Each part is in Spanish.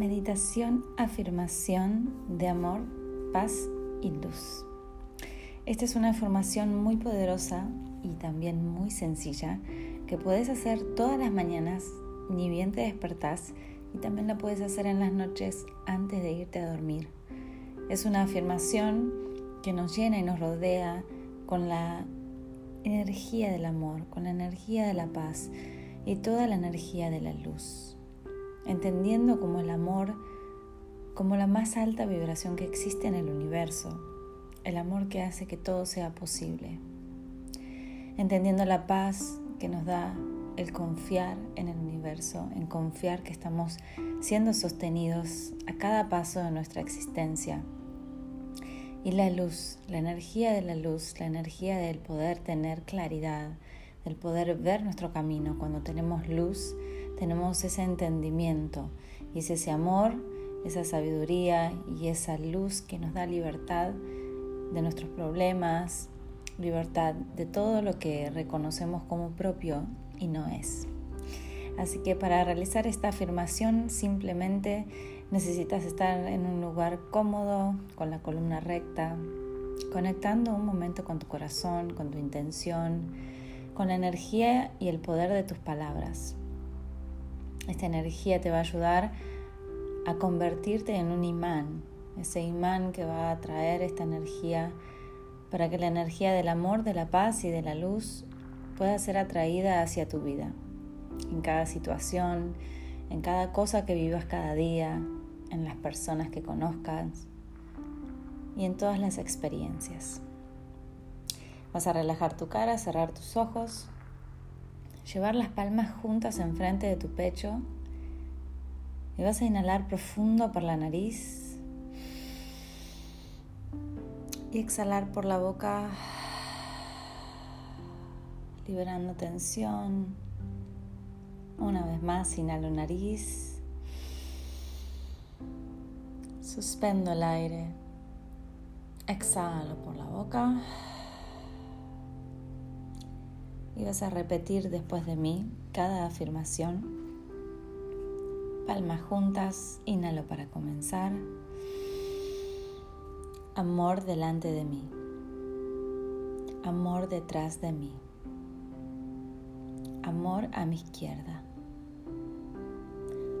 Meditación, afirmación de amor, paz y luz. Esta es una afirmación muy poderosa y también muy sencilla que puedes hacer todas las mañanas, ni bien te despertás, y también la puedes hacer en las noches antes de irte a dormir. Es una afirmación que nos llena y nos rodea con la energía del amor, con la energía de la paz y toda la energía de la luz entendiendo como el amor como la más alta vibración que existe en el universo, el amor que hace que todo sea posible, entendiendo la paz que nos da el confiar en el universo, en confiar que estamos siendo sostenidos a cada paso de nuestra existencia. Y la luz, la energía de la luz, la energía del poder tener claridad, del poder ver nuestro camino. Cuando tenemos luz, tenemos ese entendimiento y es ese amor, esa sabiduría y esa luz que nos da libertad de nuestros problemas, libertad de todo lo que reconocemos como propio y no es. Así que para realizar esta afirmación simplemente necesitas estar en un lugar cómodo, con la columna recta, conectando un momento con tu corazón, con tu intención, con la energía y el poder de tus palabras. Esta energía te va a ayudar a convertirte en un imán, ese imán que va a atraer esta energía para que la energía del amor, de la paz y de la luz pueda ser atraída hacia tu vida, en cada situación, en cada cosa que vivas cada día, en las personas que conozcas y en todas las experiencias. Vas a relajar tu cara, cerrar tus ojos llevar las palmas juntas enfrente de tu pecho y vas a inhalar profundo por la nariz y exhalar por la boca, liberando tensión. Una vez más, inhalo nariz, suspendo el aire, exhalo por la boca y vas a repetir después de mí cada afirmación. Palmas juntas, inhalo para comenzar. Amor delante de mí. Amor detrás de mí. Amor a mi izquierda.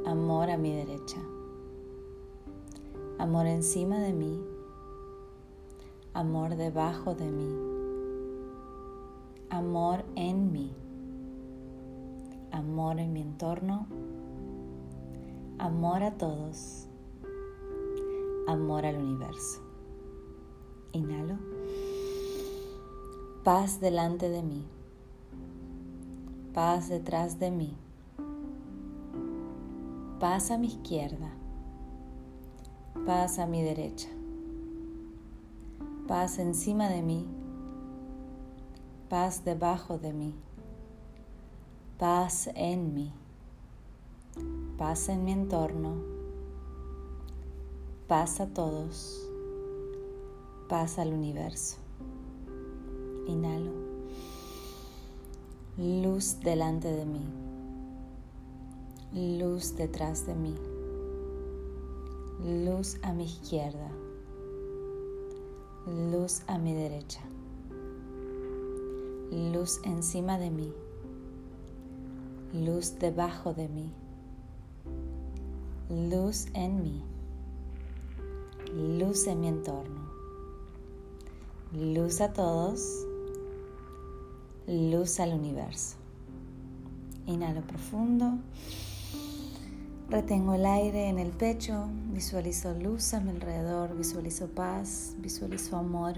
Amor a mi derecha. Amor encima de mí. Amor debajo de mí amor en mí, amor en mi entorno, amor a todos, amor al universo. Inhalo. Paz delante de mí. Paz detrás de mí. Paz a mi izquierda. Paz a mi derecha. Paz encima de mí paz debajo de mí, paz en mí, paz en mi entorno, paz a todos, paz al universo. Inhalo. Luz delante de mí, luz detrás de mí, luz a mi izquierda, luz a mi derecha luz encima de mí, luz debajo de mí, luz en mí, luz en mi entorno, luz a todos, luz al universo. Inhalo profundo, retengo el aire en el pecho, visualizo luz a mi alrededor, visualizo paz, visualizo amor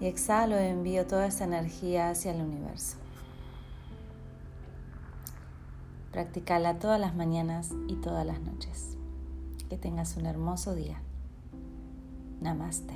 y exhalo y envío toda esta energía hacia el universo. Practicala todas las mañanas y todas las noches. Que tengas un hermoso día. Namaste.